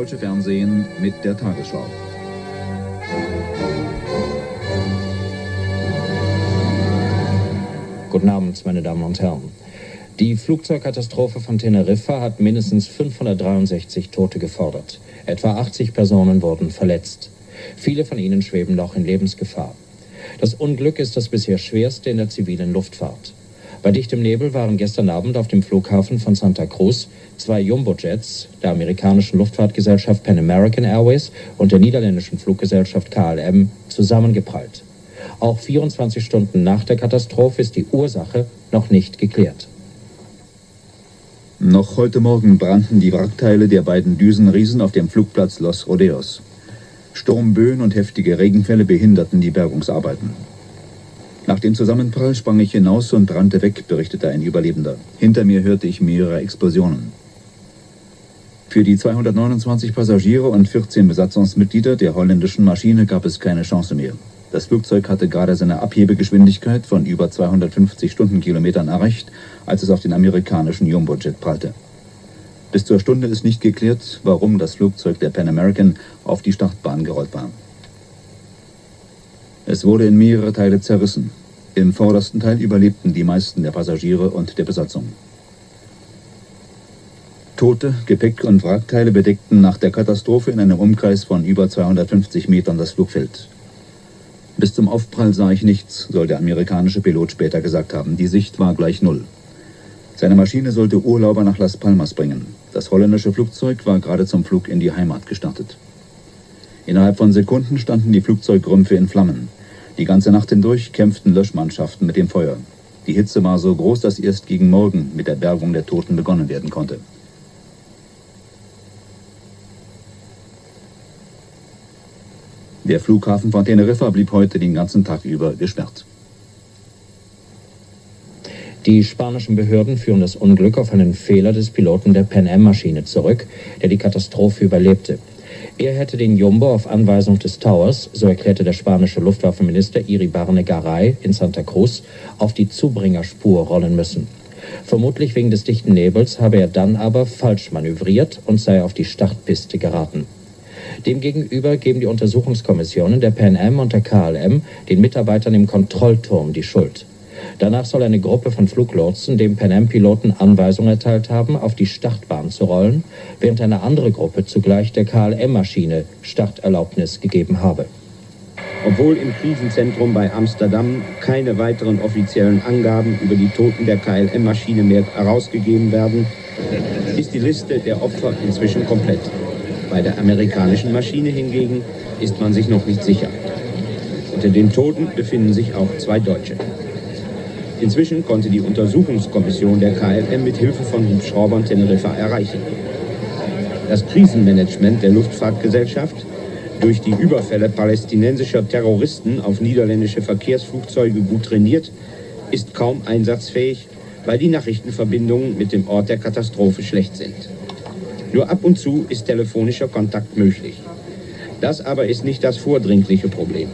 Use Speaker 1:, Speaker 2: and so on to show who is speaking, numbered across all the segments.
Speaker 1: Deutsche Fernsehen mit der Tagesschau.
Speaker 2: Guten Abend, meine Damen und Herren. Die Flugzeugkatastrophe von Teneriffa hat mindestens 563 Tote gefordert. Etwa 80 Personen wurden verletzt. Viele von ihnen schweben noch in Lebensgefahr. Das Unglück ist das bisher schwerste in der zivilen Luftfahrt. Bei dichtem Nebel waren gestern Abend auf dem Flughafen von Santa Cruz zwei Jumbo-Jets der amerikanischen Luftfahrtgesellschaft Pan American Airways und der niederländischen Fluggesellschaft KLM zusammengeprallt. Auch 24 Stunden nach der Katastrophe ist die Ursache noch nicht geklärt.
Speaker 1: Noch heute Morgen brannten die Wrackteile der beiden Düsenriesen auf dem Flugplatz Los Rodeos. Sturmböen und heftige Regenfälle behinderten die Bergungsarbeiten. Nach dem Zusammenprall sprang ich hinaus und rannte weg, berichtete ein Überlebender. Hinter mir hörte ich mehrere Explosionen. Für die 229 Passagiere und 14 Besatzungsmitglieder der holländischen Maschine gab es keine Chance mehr. Das Flugzeug hatte gerade seine Abhebegeschwindigkeit von über 250 Stundenkilometern erreicht, als es auf den amerikanischen Jumbo-Jet prallte. Bis zur Stunde ist nicht geklärt, warum das Flugzeug der Pan American auf die Startbahn gerollt war. Es wurde in mehrere Teile zerrissen. Im vordersten Teil überlebten die meisten der Passagiere und der Besatzung. Tote, Gepäck und Wrackteile bedeckten nach der Katastrophe in einem Umkreis von über 250 Metern das Flugfeld. Bis zum Aufprall sah ich nichts, soll der amerikanische Pilot später gesagt haben. Die Sicht war gleich null. Seine Maschine sollte Urlauber nach Las Palmas bringen. Das holländische Flugzeug war gerade zum Flug in die Heimat gestartet. Innerhalb von Sekunden standen die Flugzeugrümpfe in Flammen. Die ganze Nacht hindurch kämpften Löschmannschaften mit dem Feuer. Die Hitze war so groß, dass erst gegen Morgen mit der Bergung der Toten begonnen werden konnte. Der Flughafen von Teneriffa blieb heute den ganzen Tag über gesperrt.
Speaker 2: Die spanischen Behörden führen das Unglück auf einen Fehler des Piloten der Pan Am-Maschine zurück, der die Katastrophe überlebte. Er hätte den Jumbo auf Anweisung des Towers, so erklärte der spanische Luftwaffenminister Iribarne Garay in Santa Cruz, auf die Zubringerspur rollen müssen. Vermutlich wegen des dichten Nebels habe er dann aber falsch manövriert und sei auf die Startpiste geraten. Demgegenüber geben die Untersuchungskommissionen der Pan Am und der KLM den Mitarbeitern im Kontrollturm die Schuld. Danach soll eine Gruppe von Fluglotsen dem Pan Am-Piloten Anweisung erteilt haben, auf die Startbahn zu rollen, während eine andere Gruppe zugleich der KLM-Maschine Starterlaubnis gegeben habe.
Speaker 3: Obwohl im Krisenzentrum bei Amsterdam keine weiteren offiziellen Angaben über die Toten der KLM-Maschine mehr herausgegeben werden, ist die Liste der Opfer inzwischen komplett. Bei der amerikanischen Maschine hingegen ist man sich noch nicht sicher. Unter den Toten befinden sich auch zwei Deutsche. Inzwischen konnte die Untersuchungskommission der KLM mit Hilfe von Hubschraubern Teneriffa erreichen. Das Krisenmanagement der Luftfahrtgesellschaft durch die Überfälle palästinensischer Terroristen auf niederländische Verkehrsflugzeuge gut trainiert, ist kaum einsatzfähig, weil die Nachrichtenverbindungen mit dem Ort der Katastrophe schlecht sind. Nur ab und zu ist telefonischer Kontakt möglich. Das aber ist nicht das vordringliche Problem.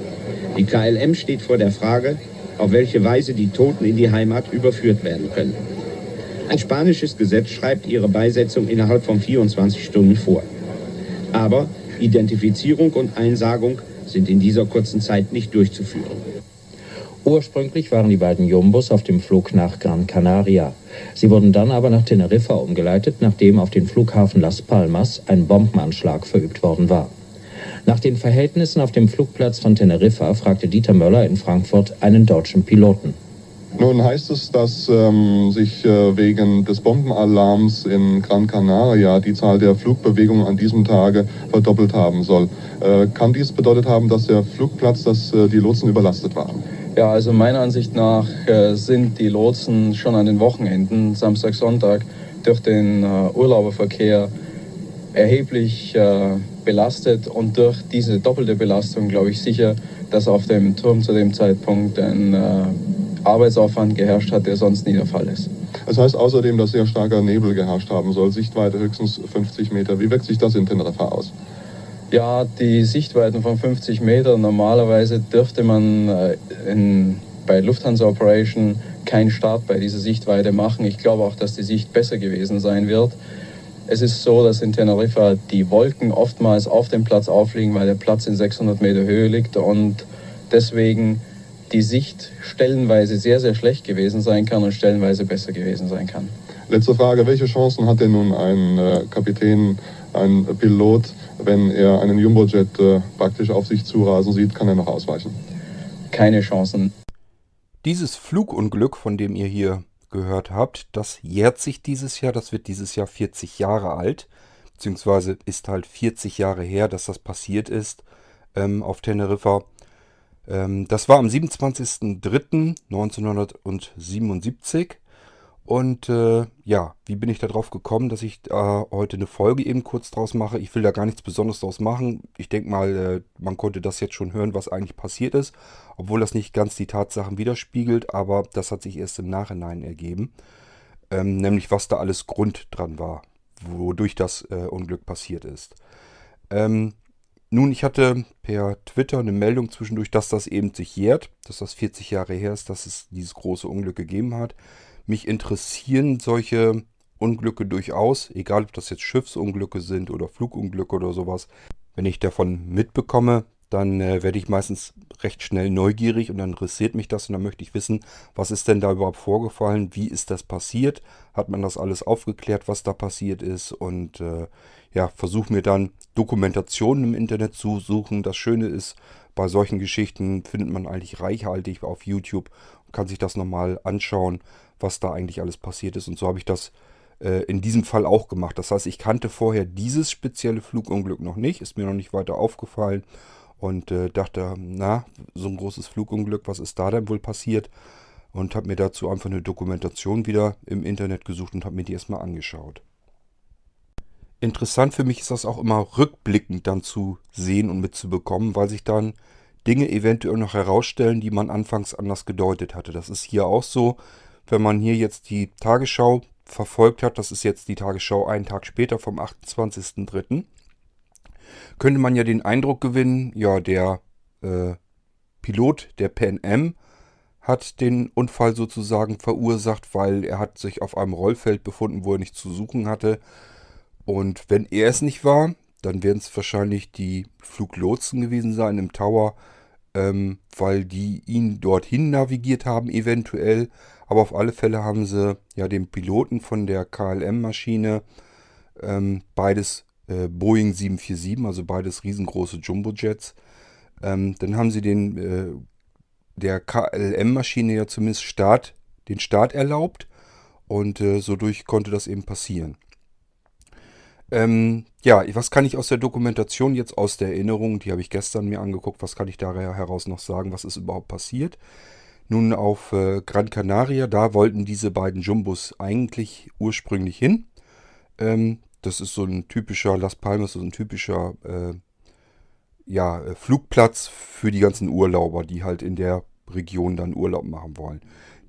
Speaker 3: Die KLM steht vor der Frage, auf welche Weise die Toten in die Heimat überführt werden können. Ein spanisches Gesetz schreibt ihre Beisetzung innerhalb von 24 Stunden vor. Aber Identifizierung und Einsagung sind in dieser kurzen Zeit nicht durchzuführen.
Speaker 2: Ursprünglich waren die beiden Jumbos auf dem Flug nach Gran Canaria. Sie wurden dann aber nach Teneriffa umgeleitet, nachdem auf den Flughafen Las Palmas ein Bombenanschlag verübt worden war. Nach den Verhältnissen auf dem Flugplatz von Teneriffa fragte Dieter Möller in Frankfurt einen deutschen Piloten.
Speaker 4: Nun heißt es, dass ähm, sich äh, wegen des Bombenalarms in Gran Canaria die Zahl der Flugbewegungen an diesem Tage verdoppelt haben soll. Äh, kann dies bedeutet haben, dass der Flugplatz, dass äh, die Lotsen überlastet waren?
Speaker 5: Ja, also meiner Ansicht nach äh, sind die Lotsen schon an den Wochenenden, Samstag, Sonntag, durch den äh, Urlauberverkehr erheblich äh, belastet und durch diese doppelte Belastung glaube ich sicher, dass auf dem Turm zu dem Zeitpunkt ein äh, Arbeitsaufwand geherrscht hat, der sonst nie der Fall ist.
Speaker 4: Das heißt außerdem, dass sehr starker Nebel geherrscht haben soll, Sichtweite höchstens 50 Meter. Wie wirkt sich das in Teneriffa aus?
Speaker 5: Ja, die Sichtweiten von 50 Metern, normalerweise dürfte man äh, in, bei Lufthansa Operation keinen Start bei dieser Sichtweite machen. Ich glaube auch, dass die Sicht besser gewesen sein wird. Es ist so, dass in Teneriffa die Wolken oftmals auf dem Platz aufliegen, weil der Platz in 600 Meter Höhe liegt und deswegen die Sicht stellenweise sehr, sehr schlecht gewesen sein kann und stellenweise besser gewesen sein kann.
Speaker 4: Letzte Frage, welche Chancen hat denn nun ein äh, Kapitän, ein Pilot, wenn er einen Jumbojet äh, praktisch auf sich zurasen sieht, kann er noch ausweichen?
Speaker 5: Keine Chancen.
Speaker 6: Dieses Flugunglück, von dem ihr hier gehört habt, das jährt sich dieses Jahr, das wird dieses Jahr 40 Jahre alt, beziehungsweise ist halt 40 Jahre her, dass das passiert ist ähm, auf Teneriffa. Ähm, das war am 27.03.1977 und äh, ja, wie bin ich darauf gekommen, dass ich äh, heute eine Folge eben kurz draus mache? Ich will da gar nichts Besonderes draus machen. Ich denke mal, äh, man konnte das jetzt schon hören, was eigentlich passiert ist, obwohl das nicht ganz die Tatsachen widerspiegelt, aber das hat sich erst im Nachhinein ergeben. Ähm, nämlich was da alles Grund dran war, wodurch das äh, Unglück passiert ist. Ähm, nun, ich hatte per Twitter eine Meldung zwischendurch, dass das eben sich jährt, dass das 40 Jahre her ist, dass es dieses große Unglück gegeben hat. Mich interessieren solche Unglücke durchaus, egal ob das jetzt Schiffsunglücke sind oder Flugunglücke oder sowas. Wenn ich davon mitbekomme, dann äh, werde ich meistens recht schnell neugierig und dann interessiert mich das und dann möchte ich wissen, was ist denn da überhaupt vorgefallen, wie ist das passiert, hat man das alles aufgeklärt, was da passiert ist? Und äh, ja, versuche mir dann Dokumentationen im Internet zu suchen. Das Schöne ist, bei solchen Geschichten findet man eigentlich reichhaltig auf YouTube und kann sich das nochmal anschauen was da eigentlich alles passiert ist. Und so habe ich das äh, in diesem Fall auch gemacht. Das heißt, ich kannte vorher dieses spezielle Flugunglück noch nicht, ist mir noch nicht weiter aufgefallen und äh, dachte, na, so ein großes Flugunglück, was ist da denn wohl passiert? Und habe mir dazu einfach eine Dokumentation wieder im Internet gesucht und habe mir die erstmal angeschaut. Interessant für mich ist das auch immer rückblickend dann zu sehen und mitzubekommen, weil sich dann Dinge eventuell noch herausstellen, die man anfangs anders gedeutet hatte. Das ist hier auch so wenn man hier jetzt die Tagesschau verfolgt hat, das ist jetzt die Tagesschau einen Tag später vom 28.03., könnte man ja den Eindruck gewinnen, ja, der äh, Pilot der Pan Am hat den Unfall sozusagen verursacht, weil er hat sich auf einem Rollfeld befunden, wo er nicht zu suchen hatte. Und wenn er es nicht war, dann werden es wahrscheinlich die Fluglotsen gewesen sein im Tower, ähm, weil die ihn dorthin navigiert haben, eventuell. Aber auf alle Fälle haben sie ja den Piloten von der KLM-Maschine, ähm, beides äh, Boeing 747, also beides riesengroße Jumbo-Jets. Ähm, dann haben sie den äh, der KLM-Maschine ja zumindest Start, den Start erlaubt und äh, so durch konnte das eben passieren. Ähm, ja, was kann ich aus der Dokumentation jetzt aus der Erinnerung, die habe ich gestern mir angeguckt, was kann ich da heraus noch sagen, was ist überhaupt passiert? Nun auf äh, Gran Canaria, da wollten diese beiden Jumbos eigentlich ursprünglich hin. Ähm, das ist so ein typischer, Las Palmas so ein typischer äh, ja, äh, Flugplatz für die ganzen Urlauber, die halt in der Region dann Urlaub machen wollen.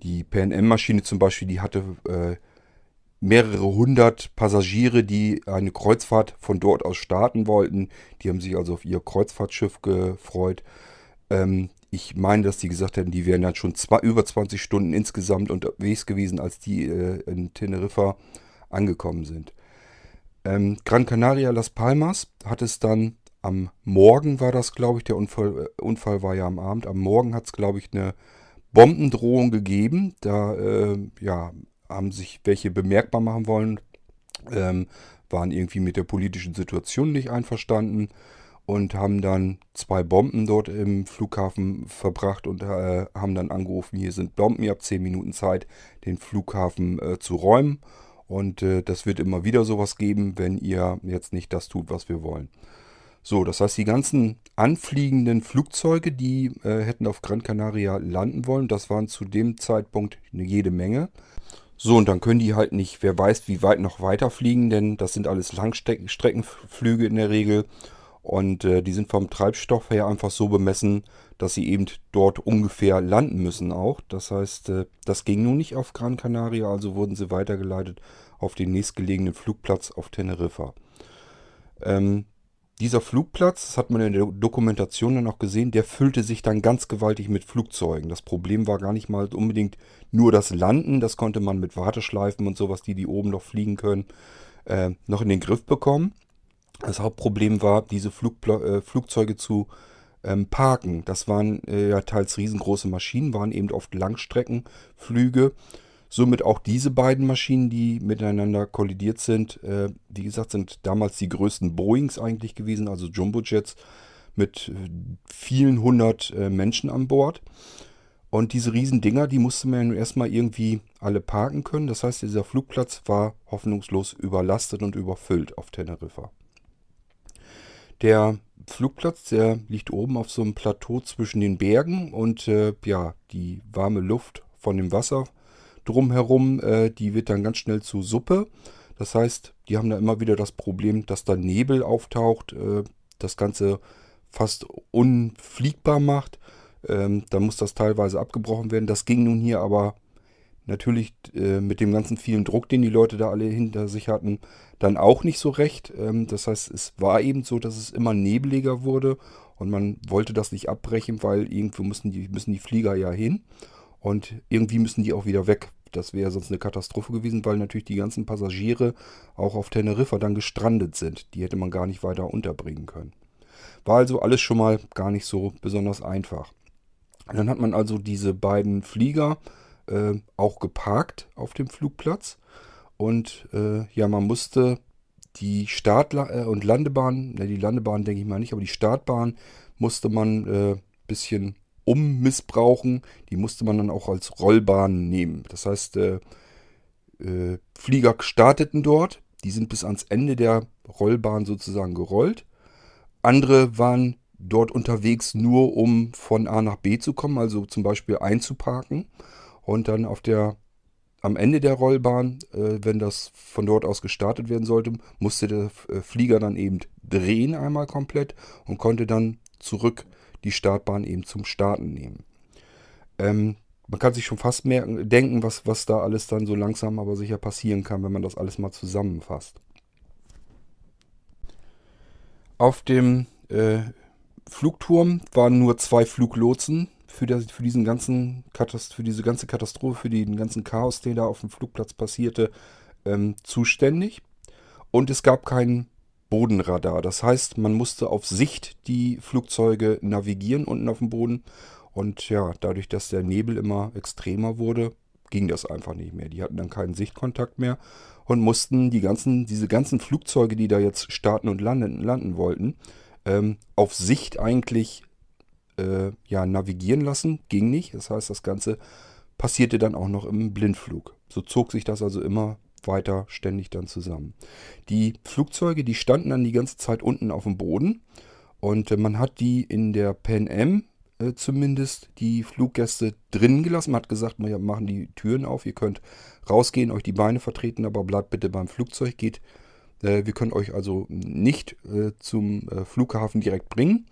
Speaker 6: Die PNM-Maschine zum Beispiel, die hatte äh, mehrere hundert Passagiere, die eine Kreuzfahrt von dort aus starten wollten. Die haben sich also auf ihr Kreuzfahrtschiff gefreut. Ähm, ich meine, dass die gesagt hätten, die wären dann schon zwei, über 20 Stunden insgesamt unterwegs gewesen, als die äh, in Teneriffa angekommen sind. Ähm, Gran Canaria Las Palmas hat es dann am Morgen war das, glaube ich, der Unfall, äh, Unfall war ja am Abend. Am Morgen hat es, glaube ich, eine Bombendrohung gegeben. Da äh, ja, haben sich welche bemerkbar machen wollen, ähm, waren irgendwie mit der politischen Situation nicht einverstanden und haben dann zwei Bomben dort im Flughafen verbracht und äh, haben dann angerufen, hier sind Bomben, ihr habt zehn Minuten Zeit, den Flughafen äh, zu räumen. Und äh, das wird immer wieder sowas geben, wenn ihr jetzt nicht das tut, was wir wollen. So, das heißt, die ganzen anfliegenden Flugzeuge, die äh, hätten auf Gran Canaria landen wollen, das waren zu dem Zeitpunkt jede Menge. So, und dann können die halt nicht, wer weiß, wie weit noch weiter fliegen, denn das sind alles Langstreckenflüge in der Regel. Und äh, die sind vom Treibstoff her einfach so bemessen, dass sie eben dort ungefähr landen müssen auch. Das heißt, äh, das ging nun nicht auf Gran Canaria, also wurden sie weitergeleitet auf den nächstgelegenen Flugplatz auf Teneriffa. Ähm, dieser Flugplatz, das hat man in der Dokumentation dann auch gesehen, der füllte sich dann ganz gewaltig mit Flugzeugen. Das Problem war gar nicht mal unbedingt nur das Landen, das konnte man mit Warteschleifen und sowas, die die oben noch fliegen können, äh, noch in den Griff bekommen. Das Hauptproblem war, diese Flugpla äh, Flugzeuge zu ähm, parken. Das waren äh, ja teils riesengroße Maschinen, waren eben oft Langstreckenflüge. Somit auch diese beiden Maschinen, die miteinander kollidiert sind, äh, wie gesagt, sind damals die größten Boeings eigentlich gewesen, also Jumbojets mit äh, vielen hundert äh, Menschen an Bord. Und diese Dinger, die musste man ja erstmal irgendwie alle parken können. Das heißt, dieser Flugplatz war hoffnungslos überlastet und überfüllt auf Teneriffa. Der Flugplatz, der liegt oben auf so einem Plateau zwischen den Bergen und äh, ja, die warme Luft von dem Wasser drumherum, äh, die wird dann ganz schnell zu Suppe. Das heißt, die haben da immer wieder das Problem, dass da Nebel auftaucht, äh, das Ganze fast unfliegbar macht. Ähm, da muss das teilweise abgebrochen werden. Das ging nun hier aber natürlich äh, mit dem ganzen vielen Druck, den die Leute da alle hinter sich hatten, dann auch nicht so recht. Ähm, das heißt, es war eben so, dass es immer nebeliger wurde und man wollte das nicht abbrechen, weil irgendwo müssen die, müssen die Flieger ja hin und irgendwie müssen die auch wieder weg. Das wäre sonst eine Katastrophe gewesen, weil natürlich die ganzen Passagiere auch auf Teneriffa dann gestrandet sind. Die hätte man gar nicht weiter unterbringen können. War also alles schon mal gar nicht so besonders einfach. Und dann hat man also diese beiden Flieger äh, auch geparkt auf dem Flugplatz. Und äh, ja, man musste die Start- äh, und Landebahn, ne, die Landebahn denke ich mal nicht, aber die Startbahn musste man ein äh, bisschen ummissbrauchen. Die musste man dann auch als Rollbahn nehmen. Das heißt, äh, äh, Flieger starteten dort. Die sind bis ans Ende der Rollbahn sozusagen gerollt. Andere waren dort unterwegs nur, um von A nach B zu kommen, also zum Beispiel einzuparken und dann auf der am Ende der Rollbahn, äh, wenn das von dort aus gestartet werden sollte, musste der äh, Flieger dann eben drehen einmal komplett und konnte dann zurück die Startbahn eben zum Starten nehmen. Ähm, man kann sich schon fast merken, denken, was, was da alles dann so langsam aber sicher passieren kann, wenn man das alles mal zusammenfasst. Auf dem äh, Flugturm waren nur zwei Fluglotsen für, der, für, diesen ganzen für diese ganze Katastrophe, für den ganzen Chaos, der da auf dem Flugplatz passierte, ähm, zuständig. Und es gab kein Bodenradar. Das heißt, man musste auf Sicht die Flugzeuge navigieren unten auf dem Boden. Und ja, dadurch, dass der Nebel immer extremer wurde, ging das einfach nicht mehr. Die hatten dann keinen Sichtkontakt mehr und mussten die ganzen, diese ganzen Flugzeuge, die da jetzt starten und landen, landen wollten, ähm, auf Sicht eigentlich äh, ja, navigieren lassen. Ging nicht. Das heißt, das Ganze passierte dann auch noch im Blindflug. So zog sich das also immer weiter ständig dann zusammen. Die Flugzeuge, die standen dann die ganze Zeit unten auf dem Boden und äh, man hat die in der Pan Am äh, zumindest die Fluggäste drinnen gelassen. Man hat gesagt, wir machen die Türen auf, ihr könnt rausgehen, euch die Beine vertreten, aber bleibt bitte beim Flugzeug, geht äh, wir können euch also nicht zum Flughafen direkt bringen,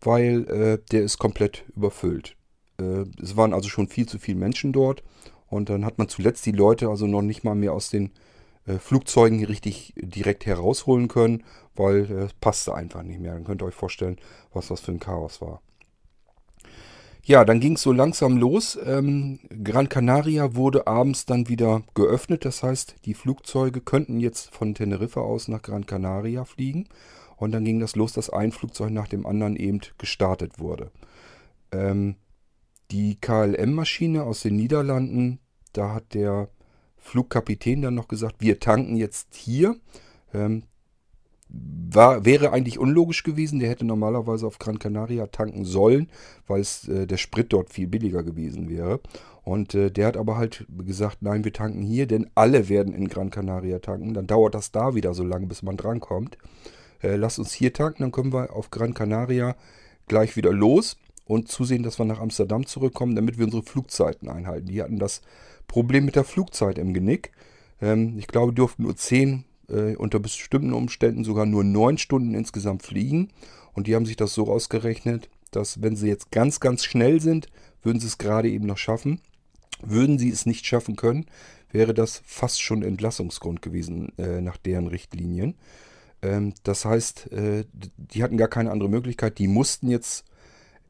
Speaker 6: weil der ist komplett überfüllt. es waren also schon viel zu viele Menschen dort und dann hat man zuletzt die Leute also noch nicht mal mehr aus den Flugzeugen richtig direkt herausholen können, weil es passte einfach nicht mehr. Dann könnt ihr euch vorstellen, was das für ein Chaos war. Ja, dann ging es so langsam los. Ähm, Gran Canaria wurde abends dann wieder geöffnet. Das heißt, die Flugzeuge könnten jetzt von Teneriffa aus nach Gran Canaria fliegen. Und dann ging das los, dass ein Flugzeug nach dem anderen eben gestartet wurde. Ähm, die KLM-Maschine aus den Niederlanden, da hat der Flugkapitän dann noch gesagt, wir tanken jetzt hier. Ähm, war, wäre eigentlich unlogisch gewesen. Der hätte normalerweise auf Gran Canaria tanken sollen, weil es, äh, der Sprit dort viel billiger gewesen wäre. Und äh, der hat aber halt gesagt, nein, wir tanken hier, denn alle werden in Gran Canaria tanken. Dann dauert das da wieder so lange, bis man drankommt. Äh, lasst uns hier tanken, dann können wir auf Gran Canaria gleich wieder los und zusehen, dass wir nach Amsterdam zurückkommen, damit wir unsere Flugzeiten einhalten. Die hatten das Problem mit der Flugzeit im Genick. Ähm, ich glaube, durften nur 10 äh, unter bestimmten Umständen sogar nur neun Stunden insgesamt fliegen. Und die haben sich das so ausgerechnet, dass wenn sie jetzt ganz, ganz schnell sind, würden sie es gerade eben noch schaffen. Würden sie es nicht schaffen können, wäre das fast schon Entlassungsgrund gewesen äh, nach deren Richtlinien. Ähm, das heißt, äh, die hatten gar keine andere Möglichkeit. Die mussten jetzt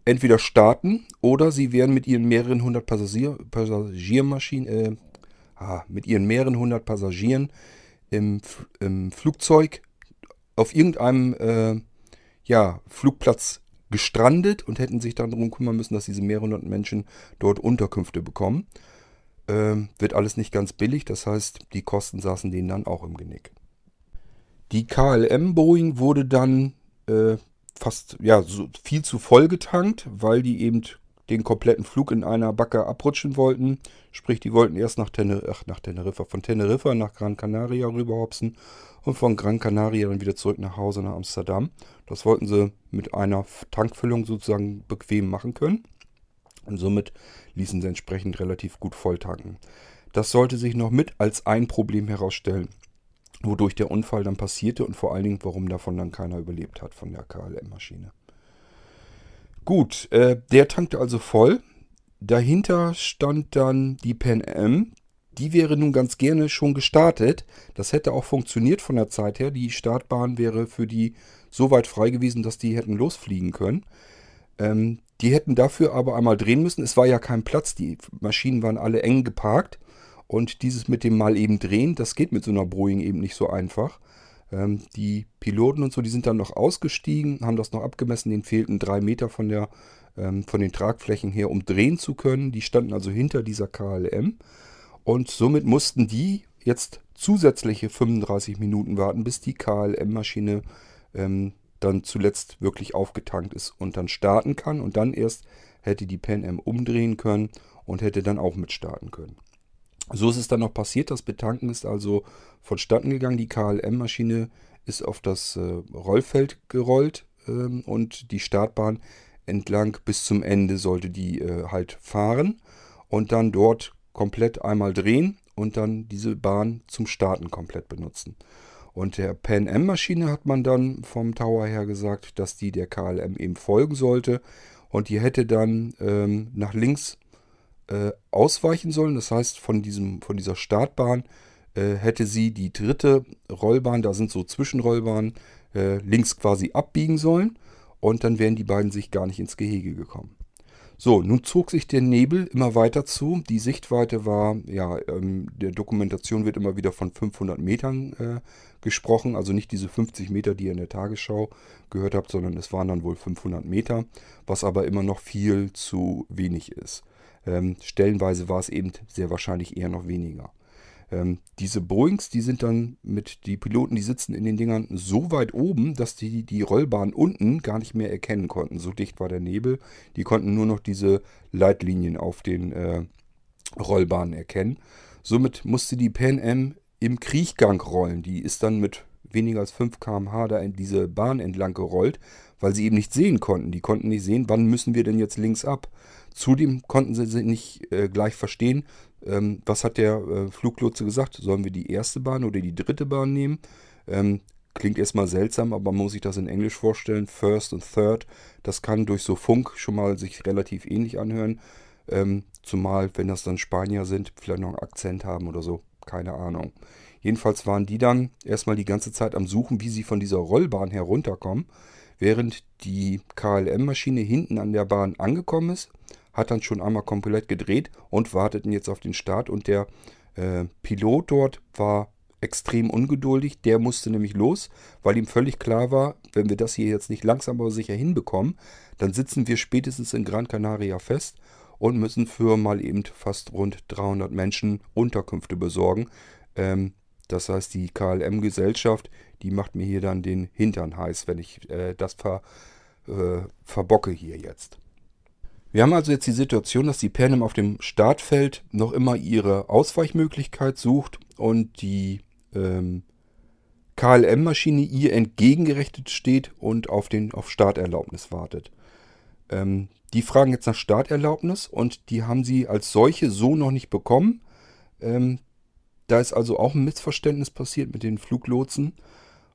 Speaker 6: entweder starten oder sie wären mit ihren mehreren hundert Passagier, Passagiermaschinen, äh, ah, mit ihren mehreren hundert Passagieren im, im Flugzeug auf irgendeinem äh, ja, Flugplatz gestrandet und hätten sich dann darum kümmern müssen, dass diese mehrere Menschen dort Unterkünfte bekommen. Ähm, wird alles nicht ganz billig, das heißt, die Kosten saßen denen dann auch im Genick. Die KLM Boeing wurde dann äh, fast ja so viel zu voll getankt, weil die eben den kompletten Flug in einer Backe abrutschen wollten. Sprich, die wollten erst nach, Tener ach, nach Teneriffa, von Teneriffa nach Gran Canaria rüberhopsen und von Gran Canaria dann wieder zurück nach Hause nach Amsterdam. Das wollten sie mit einer Tankfüllung sozusagen bequem machen können. Und somit ließen sie entsprechend relativ gut voll tanken. Das sollte sich noch mit als ein Problem herausstellen, wodurch der Unfall dann passierte und vor allen Dingen, warum davon dann keiner überlebt hat von der KLM-Maschine. Gut, äh, der tankte also voll. Dahinter stand dann die Pan Am. Die wäre nun ganz gerne schon gestartet. Das hätte auch funktioniert von der Zeit her. Die Startbahn wäre für die so weit frei gewesen, dass die hätten losfliegen können. Ähm, die hätten dafür aber einmal drehen müssen. Es war ja kein Platz. Die Maschinen waren alle eng geparkt. Und dieses mit dem mal eben drehen, das geht mit so einer Boeing eben nicht so einfach. Ähm, die Piloten und so, die sind dann noch ausgestiegen, haben das noch abgemessen, denen fehlten drei Meter von, der, ähm, von den Tragflächen her, um drehen zu können. Die standen also hinter dieser KLM und somit mussten die jetzt zusätzliche 35 Minuten warten, bis die KLM-Maschine ähm, dann zuletzt wirklich aufgetankt ist und dann starten kann und dann erst hätte die Pan Am umdrehen können und hätte dann auch mit starten können. So ist es dann noch passiert. Das Betanken ist also vonstatten gegangen. Die KLM-Maschine ist auf das äh, Rollfeld gerollt ähm, und die Startbahn entlang bis zum Ende sollte die äh, halt fahren und dann dort komplett einmal drehen und dann diese Bahn zum Starten komplett benutzen. Und der Pan Am-Maschine hat man dann vom Tower her gesagt, dass die der KLM eben folgen sollte und die hätte dann ähm, nach links äh, ausweichen sollen. Das heißt, von, diesem, von dieser Startbahn äh, hätte sie die dritte Rollbahn, da sind so Zwischenrollbahnen, äh, links quasi abbiegen sollen. Und dann wären die beiden sich gar nicht ins Gehege gekommen. So, nun zog sich der Nebel immer weiter zu. Die Sichtweite war, ja, ähm, der Dokumentation wird immer wieder von 500 Metern äh, gesprochen. Also nicht diese 50 Meter, die ihr in der Tagesschau gehört habt, sondern es waren dann wohl 500 Meter, was aber immer noch viel zu wenig ist. Ähm, stellenweise war es eben sehr wahrscheinlich eher noch weniger. Ähm, diese Boeings, die sind dann mit, die Piloten, die sitzen in den Dingern so weit oben, dass die die Rollbahn unten gar nicht mehr erkennen konnten. So dicht war der Nebel. Die konnten nur noch diese Leitlinien auf den äh, Rollbahnen erkennen. Somit musste die Pan Am im Kriechgang rollen. Die ist dann mit weniger als 5 km/h da in diese Bahn entlang gerollt, weil sie eben nicht sehen konnten. Die konnten nicht sehen, wann müssen wir denn jetzt links ab. Zudem konnten sie nicht äh, gleich verstehen, ähm, was hat der äh, Fluglotse gesagt. Sollen wir die erste Bahn oder die dritte Bahn nehmen? Ähm, klingt erstmal seltsam, aber man muss sich das in Englisch vorstellen. First und Third, das kann durch so Funk schon mal sich relativ ähnlich anhören. Ähm, zumal, wenn das dann Spanier sind, vielleicht noch einen Akzent haben oder so. Keine Ahnung. Jedenfalls waren die dann erstmal die ganze Zeit am Suchen, wie sie von dieser Rollbahn herunterkommen. Während die KLM-Maschine hinten an der Bahn angekommen ist, hat dann schon einmal komplett gedreht und warteten jetzt auf den Start. Und der äh, Pilot dort war extrem ungeduldig. Der musste nämlich los, weil ihm völlig klar war, wenn wir das hier jetzt nicht langsam aber sicher hinbekommen, dann sitzen wir spätestens in Gran Canaria fest und müssen für mal eben fast rund 300 Menschen Unterkünfte besorgen. Ähm, das heißt, die KLM-Gesellschaft, die macht mir hier dann den Hintern heiß, wenn ich äh, das ver, äh, verbocke hier jetzt. Wir haben also jetzt die Situation, dass die Panem auf dem Startfeld noch immer ihre Ausweichmöglichkeit sucht und die ähm, KLM-Maschine ihr entgegengerechnet steht und auf, den, auf Starterlaubnis wartet. Ähm, die fragen jetzt nach Starterlaubnis und die haben sie als solche so noch nicht bekommen. Ähm, da ist also auch ein Missverständnis passiert mit den Fluglotsen.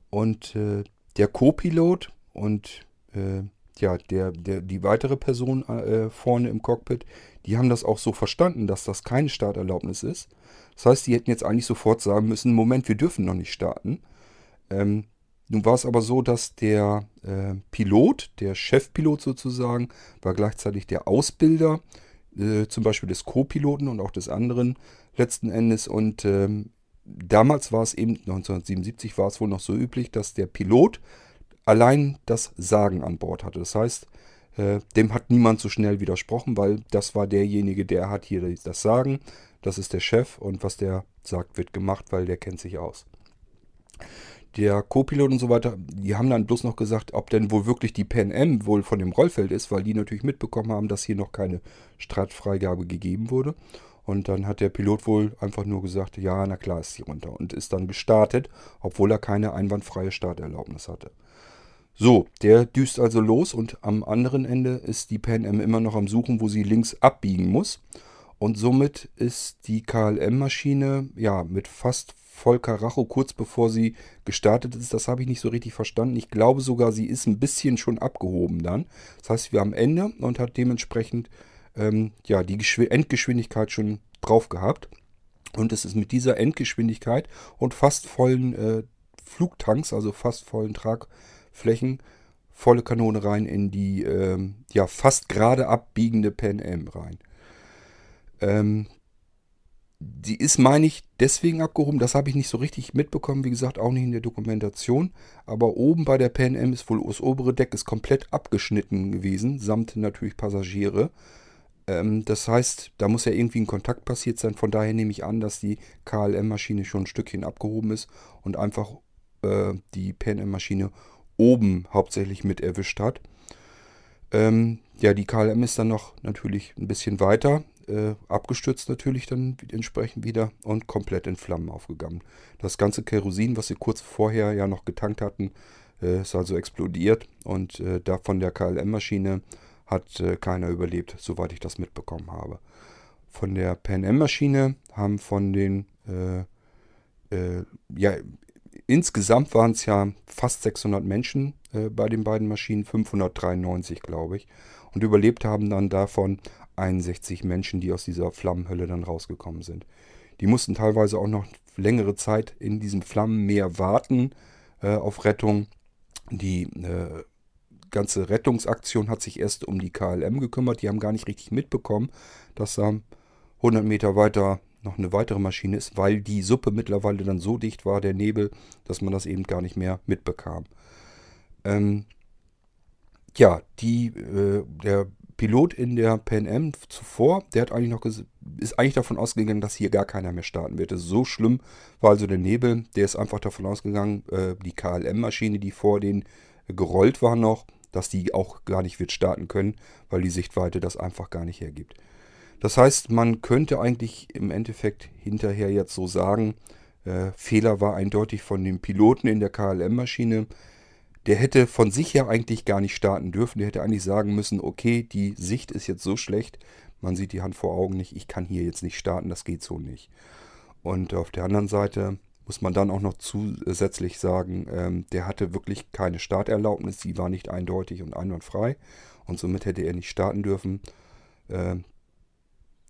Speaker 6: Und äh, der Co-Pilot und äh, ja, der, der, die weitere Person äh, vorne im Cockpit, die haben das auch so verstanden, dass das keine Starterlaubnis ist. Das heißt, die hätten jetzt eigentlich sofort sagen müssen, Moment, wir dürfen noch nicht starten. Ähm, nun war es aber so, dass der äh, Pilot, der Chefpilot sozusagen, war gleichzeitig der Ausbilder, äh, zum Beispiel des Co-Piloten und auch des anderen letzten Endes. Und ähm, damals war es eben, 1977 war es wohl noch so üblich, dass der Pilot allein das Sagen an Bord hatte. Das heißt, äh, dem hat niemand so schnell widersprochen, weil das war derjenige, der hat hier das Sagen. Das ist der Chef und was der sagt, wird gemacht, weil der kennt sich aus. Der Co-Pilot und so weiter, die haben dann bloß noch gesagt, ob denn wohl wirklich die PNM wohl von dem Rollfeld ist, weil die natürlich mitbekommen haben, dass hier noch keine Startfreigabe gegeben wurde. Und dann hat der Pilot wohl einfach nur gesagt, ja, na klar ist sie runter und ist dann gestartet, obwohl er keine einwandfreie Starterlaubnis hatte. So, der düst also los und am anderen Ende ist die PNM immer noch am Suchen, wo sie links abbiegen muss. Und somit ist die KLM-Maschine ja mit fast voll Karacho kurz bevor sie gestartet ist. Das habe ich nicht so richtig verstanden. Ich glaube sogar, sie ist ein bisschen schon abgehoben dann. Das heißt, wir am Ende und hat dementsprechend ähm, ja, die Geschw Endgeschwindigkeit schon drauf gehabt. Und es ist mit dieser Endgeschwindigkeit und fast vollen äh, Flugtanks, also fast vollen Tragflächen, volle Kanone rein in die ähm, ja, fast gerade abbiegende Pan Am rein. Ähm, die ist, meine ich, deswegen abgehoben. Das habe ich nicht so richtig mitbekommen. Wie gesagt, auch nicht in der Dokumentation. Aber oben bei der Pan Am ist wohl das obere Deck ist komplett abgeschnitten gewesen, samt natürlich Passagiere. Ähm, das heißt, da muss ja irgendwie ein Kontakt passiert sein. Von daher nehme ich an, dass die KLM-Maschine schon ein Stückchen abgehoben ist und einfach äh, die PNM-Maschine oben hauptsächlich mit erwischt hat. Ähm, ja, die KLM ist dann noch natürlich ein bisschen weiter. Äh, abgestürzt natürlich dann entsprechend wieder und komplett in Flammen aufgegangen. Das ganze Kerosin, was sie kurz vorher ja noch getankt hatten, äh, ist also explodiert und äh, da von der KLM-Maschine hat äh, keiner überlebt, soweit ich das mitbekommen habe. Von der Pan Am-Maschine haben von den, äh, äh, ja, insgesamt waren es ja fast 600 Menschen äh, bei den beiden Maschinen, 593 glaube ich. Und überlebt haben dann davon 61 Menschen, die aus dieser Flammenhölle dann rausgekommen sind. Die mussten teilweise auch noch längere Zeit in diesem Flammenmeer warten äh, auf Rettung. Die äh, ganze Rettungsaktion hat sich erst um die KLM gekümmert. Die haben gar nicht richtig mitbekommen, dass da 100 Meter weiter noch eine weitere Maschine ist, weil die Suppe mittlerweile dann so dicht war, der Nebel, dass man das eben gar nicht mehr mitbekam. Ähm, ja, die, äh, der Pilot in der Pan Am zuvor, der hat eigentlich noch ist eigentlich davon ausgegangen, dass hier gar keiner mehr starten wird. Das ist so schlimm war also der Nebel, der ist einfach davon ausgegangen, äh, die KLM-Maschine, die vor den gerollt war noch, dass die auch gar nicht wird starten können, weil die Sichtweite das einfach gar nicht hergibt. Das heißt, man könnte eigentlich im Endeffekt hinterher jetzt so sagen, äh, Fehler war eindeutig von dem Piloten in der KLM-Maschine. Der hätte von sich her eigentlich gar nicht starten dürfen. Der hätte eigentlich sagen müssen, okay, die Sicht ist jetzt so schlecht, man sieht die Hand vor Augen nicht, ich kann hier jetzt nicht starten, das geht so nicht. Und auf der anderen Seite muss man dann auch noch zusätzlich sagen, ähm, der hatte wirklich keine Starterlaubnis, die war nicht eindeutig und einwandfrei und somit hätte er nicht starten dürfen. Äh,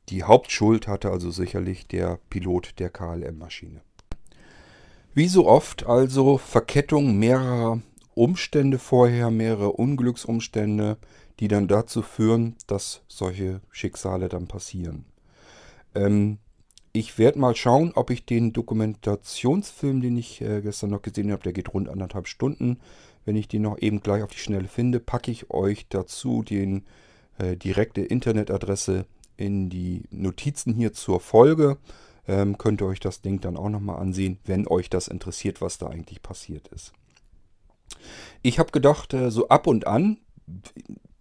Speaker 6: die Hauptschuld hatte also sicherlich der Pilot der KLM-Maschine. Wie so oft also Verkettung mehrerer Umstände vorher, mehrere Unglücksumstände, die dann dazu führen, dass solche Schicksale dann passieren. Ähm, ich werde mal schauen, ob ich den Dokumentationsfilm, den ich äh, gestern noch gesehen habe, der geht rund anderthalb Stunden. Wenn ich den noch eben gleich auf die Schnelle finde, packe ich euch dazu die äh, direkte Internetadresse in die Notizen hier zur Folge. Ähm, könnt ihr euch das Ding dann auch nochmal ansehen, wenn euch das interessiert, was da eigentlich passiert ist. Ich habe gedacht, äh, so ab und an,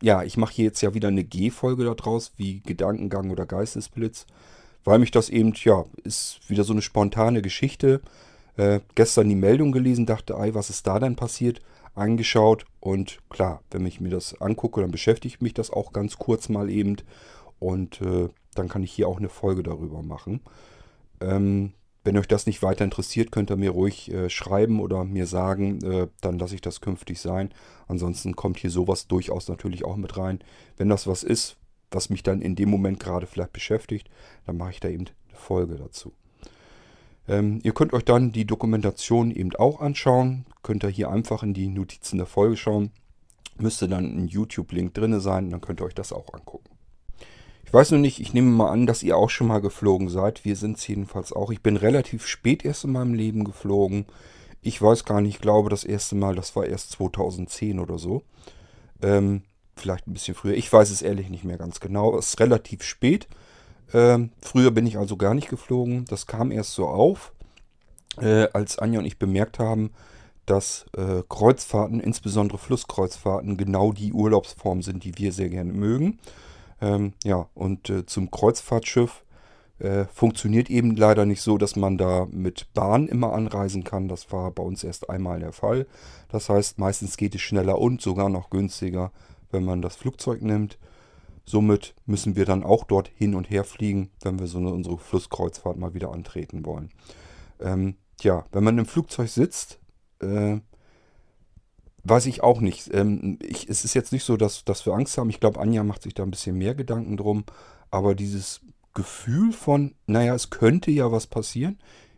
Speaker 6: ja, ich mache hier jetzt ja wieder eine G-Folge daraus, wie Gedankengang oder Geistesblitz weil mich das eben, ja, ist wieder so eine spontane Geschichte. Äh, gestern die Meldung gelesen, dachte, ei, was ist da denn passiert? Angeschaut und klar, wenn ich mir das angucke, dann beschäftigt mich das auch ganz kurz mal eben und äh, dann kann ich hier auch eine Folge darüber machen. Ähm, wenn euch das nicht weiter interessiert, könnt ihr mir ruhig äh, schreiben oder mir sagen, äh, dann lasse ich das künftig sein. Ansonsten kommt hier sowas durchaus natürlich auch mit rein. Wenn das was ist, was mich dann in dem Moment gerade vielleicht beschäftigt, dann mache ich da eben eine Folge dazu. Ähm, ihr könnt euch dann die Dokumentation eben auch anschauen. Könnt ihr hier einfach in die Notizen der Folge schauen. Müsste dann ein YouTube-Link drin sein, dann könnt ihr euch das auch angucken. Ich weiß nur nicht, ich nehme mal an, dass ihr auch schon mal geflogen seid. Wir sind es jedenfalls auch. Ich bin relativ spät erst in meinem Leben geflogen. Ich weiß gar nicht, ich glaube das erste Mal, das war erst 2010 oder so. Ähm, vielleicht ein bisschen früher. Ich weiß es ehrlich nicht mehr ganz genau. Es ist relativ spät. Ähm, früher bin ich also gar nicht geflogen. Das kam erst so auf, äh, als Anja und ich bemerkt haben, dass äh, Kreuzfahrten, insbesondere Flusskreuzfahrten, genau die Urlaubsform sind, die wir sehr gerne mögen. Ähm, ja, und äh, zum Kreuzfahrtschiff äh, funktioniert eben leider nicht so, dass man da mit Bahn immer anreisen kann. Das war bei uns erst einmal der Fall. Das heißt, meistens geht es schneller und sogar noch günstiger, wenn man das Flugzeug nimmt. Somit müssen wir dann auch dort hin und her fliegen, wenn wir so eine, unsere Flusskreuzfahrt mal wieder antreten wollen. Ähm, tja, wenn man im Flugzeug sitzt, äh, weiß ich auch nicht. Ähm, ich, es ist jetzt nicht so, dass, dass wir Angst haben. Ich glaube, Anja macht sich da ein bisschen mehr Gedanken drum. Aber dieses Gefühl von, naja, es könnte ja was passieren.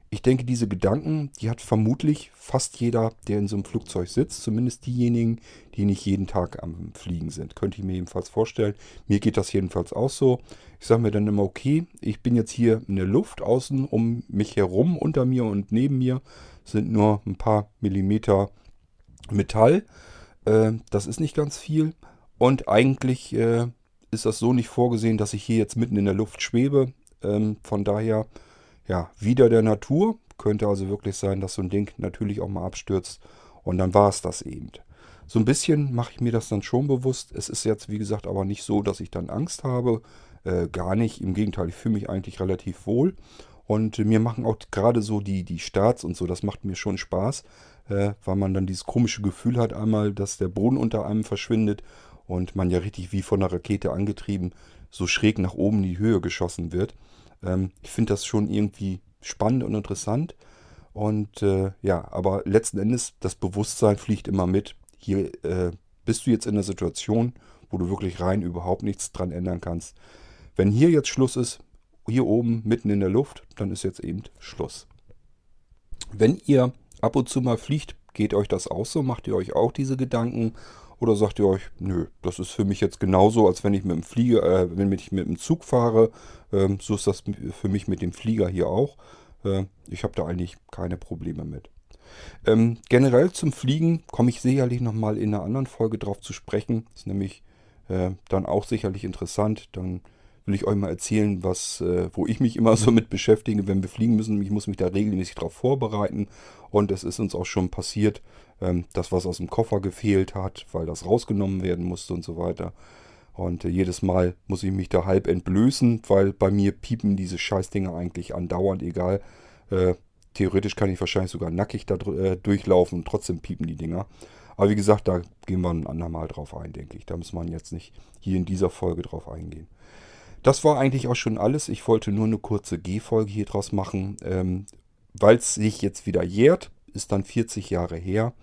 Speaker 6: Ich denke, diese Gedanken, die hat vermutlich fast jeder, der in so einem Flugzeug sitzt. Zumindest diejenigen, die nicht jeden Tag am Fliegen sind. Könnte ich mir jedenfalls vorstellen. Mir geht das jedenfalls auch so. Ich sage mir dann immer, okay, ich bin jetzt hier in der Luft außen um mich herum, unter mir und neben mir sind nur ein paar Millimeter Metall. Äh, das ist nicht ganz viel. Und eigentlich äh, ist das so nicht vorgesehen, dass ich hier jetzt mitten in der Luft schwebe. Ähm, von daher, ja, wieder der Natur. Könnte also wirklich sein, dass so ein Ding natürlich auch mal abstürzt. Und dann war es das eben. So ein bisschen mache ich mir das dann schon bewusst. Es ist jetzt, wie gesagt, aber nicht so, dass ich dann Angst habe. Äh, gar nicht. Im Gegenteil, ich fühle mich eigentlich relativ wohl. Und mir machen auch gerade so die, die Starts und so, das macht mir schon Spaß, äh, weil man dann dieses komische Gefühl hat, einmal, dass der Boden unter einem verschwindet und man ja richtig wie von einer Rakete angetrieben so schräg nach oben in die Höhe geschossen wird. Ähm, ich finde das schon irgendwie spannend und interessant. Und äh, ja, aber letzten Endes, das Bewusstsein fliegt immer mit. Hier äh, bist du jetzt in einer Situation, wo du wirklich rein überhaupt nichts dran ändern kannst. Wenn hier jetzt Schluss ist, hier oben mitten in der Luft, dann ist jetzt eben Schluss. Wenn ihr ab und zu mal fliegt, geht euch das auch so? Macht ihr euch auch diese Gedanken? Oder sagt ihr euch, nö, das ist für mich jetzt genauso, als wenn ich mit dem Flieger, äh, wenn ich mit dem Zug fahre. Ähm, so ist das für mich mit dem Flieger hier auch. Äh, ich habe da eigentlich keine Probleme mit. Ähm, generell zum Fliegen komme ich sicherlich nochmal in einer anderen Folge drauf zu sprechen. Ist nämlich äh, dann auch sicherlich interessant. Dann will ich euch mal erzählen, was, äh, wo ich mich immer so mit beschäftige, wenn wir fliegen müssen. Ich muss mich da regelmäßig darauf vorbereiten. Und es ist uns auch schon passiert, ähm, dass was aus dem Koffer gefehlt hat, weil das rausgenommen werden musste und so weiter. Und äh, jedes Mal muss ich mich da halb entblößen, weil bei mir piepen diese Scheißdinger eigentlich andauernd, egal. Äh, theoretisch kann ich wahrscheinlich sogar nackig da äh, durchlaufen und trotzdem piepen die Dinger. Aber wie gesagt, da gehen wir ein andermal drauf ein, denke ich. Da muss man jetzt nicht hier in dieser Folge drauf eingehen. Das war eigentlich auch schon alles. Ich wollte nur eine kurze G-Folge hier draus machen. Ähm, Weil es sich jetzt wieder jährt, ist dann 40 Jahre her.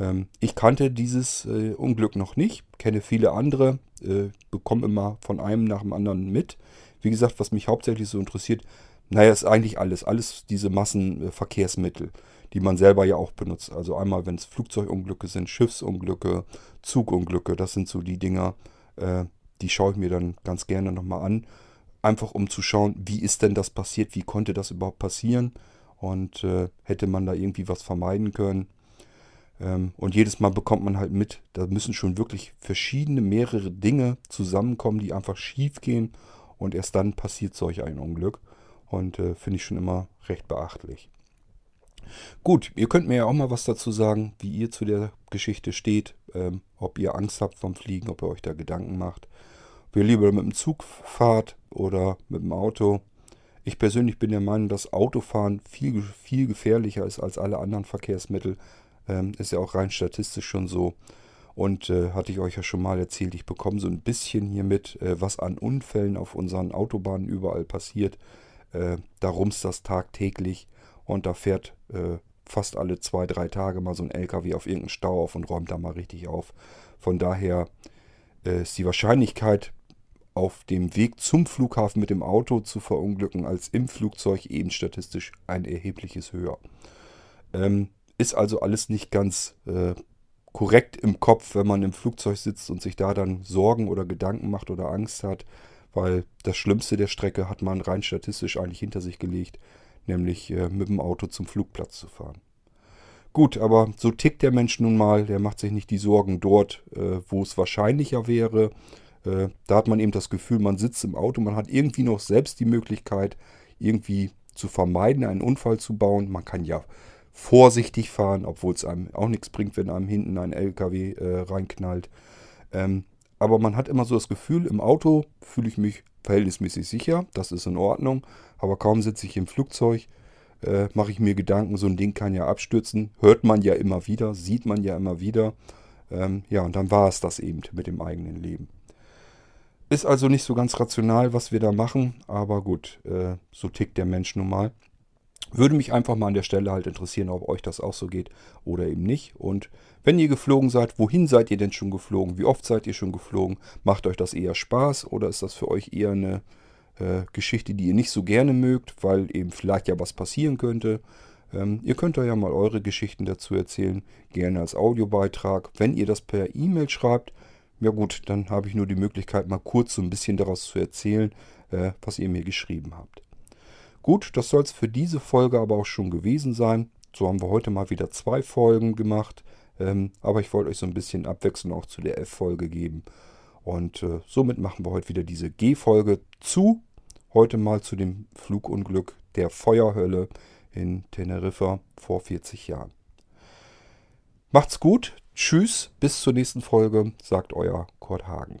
Speaker 6: Ähm, ich kannte dieses äh, Unglück noch nicht, kenne viele andere, äh, bekomme immer von einem nach dem anderen mit. Wie gesagt, was mich hauptsächlich so interessiert, naja, ist eigentlich alles. Alles diese Massenverkehrsmittel, die man selber ja auch benutzt. Also einmal, wenn es Flugzeugunglücke sind, Schiffsunglücke, Zugunglücke, das sind so die Dinger, äh, die schaue ich mir dann ganz gerne nochmal an. Einfach um zu schauen, wie ist denn das passiert, wie konnte das überhaupt passieren und äh, hätte man da irgendwie was vermeiden können. Ähm, und jedes Mal bekommt man halt mit, da müssen schon wirklich verschiedene, mehrere Dinge zusammenkommen, die einfach schief gehen und erst dann passiert solch ein Unglück. Und äh, finde ich schon immer recht beachtlich. Gut, ihr könnt mir ja auch mal was dazu sagen, wie ihr zu der Geschichte steht, ähm, ob ihr Angst habt vom Fliegen, ob ihr euch da Gedanken macht, ob ihr lieber mit dem Zug fahrt oder mit dem Auto. Ich persönlich bin der Meinung, dass Autofahren viel, viel gefährlicher ist als alle anderen Verkehrsmittel. Ähm, ist ja auch rein statistisch schon so. Und äh, hatte ich euch ja schon mal erzählt, ich bekomme so ein bisschen hier mit, äh, was an Unfällen auf unseren Autobahnen überall passiert. Äh, da rumst das tagtäglich und da fährt äh, fast alle zwei, drei Tage mal so ein LKW auf irgendeinen Stau auf und räumt da mal richtig auf. Von daher äh, ist die Wahrscheinlichkeit, auf dem Weg zum Flughafen mit dem Auto zu verunglücken, als im Flugzeug eben statistisch ein erhebliches höher. Ähm, ist also alles nicht ganz äh, korrekt im Kopf, wenn man im Flugzeug sitzt und sich da dann Sorgen oder Gedanken macht oder Angst hat, weil das Schlimmste der Strecke hat man rein statistisch eigentlich hinter sich gelegt, nämlich äh, mit dem Auto zum Flugplatz zu fahren. Gut, aber so tickt der Mensch nun mal, der macht sich nicht die Sorgen dort, äh, wo es wahrscheinlicher wäre. Äh, da hat man eben das Gefühl, man sitzt im Auto, man hat irgendwie noch selbst die Möglichkeit, irgendwie zu vermeiden, einen Unfall zu bauen. Man kann ja vorsichtig fahren, obwohl es einem auch nichts bringt, wenn einem hinten ein LKW äh, reinknallt. Ähm, aber man hat immer so das Gefühl, im Auto fühle ich mich verhältnismäßig sicher, das ist in Ordnung. Aber kaum sitze ich im Flugzeug, äh, mache ich mir Gedanken, so ein Ding kann ja abstürzen. Hört man ja immer wieder, sieht man ja immer wieder. Ähm, ja, und dann war es das eben mit dem eigenen Leben. Ist also nicht so ganz rational, was wir da machen, aber gut, äh, so tickt der Mensch nun mal. Würde mich einfach mal an der Stelle halt interessieren, ob euch das auch so geht oder eben nicht. Und wenn ihr geflogen seid, wohin seid ihr denn schon geflogen? Wie oft seid ihr schon geflogen? Macht euch das eher Spaß oder ist das für euch eher eine äh, Geschichte, die ihr nicht so gerne mögt, weil eben vielleicht ja was passieren könnte? Ähm, ihr könnt da ja mal eure Geschichten dazu erzählen, gerne als Audiobeitrag. Wenn ihr das per E-Mail schreibt, ja gut, dann habe ich nur die Möglichkeit, mal kurz so ein bisschen daraus zu erzählen, äh, was ihr mir geschrieben habt. Gut, das soll es für diese Folge aber auch schon gewesen sein. So haben wir heute mal wieder zwei Folgen gemacht. Ähm, aber ich wollte euch so ein bisschen Abwechslung auch zu der F-Folge geben. Und äh, somit machen wir heute wieder diese G-Folge zu. Heute mal zu dem Flugunglück der Feuerhölle in Teneriffa vor 40 Jahren. Macht's gut. Tschüss. Bis zur nächsten Folge, sagt euer Kurt Hagen.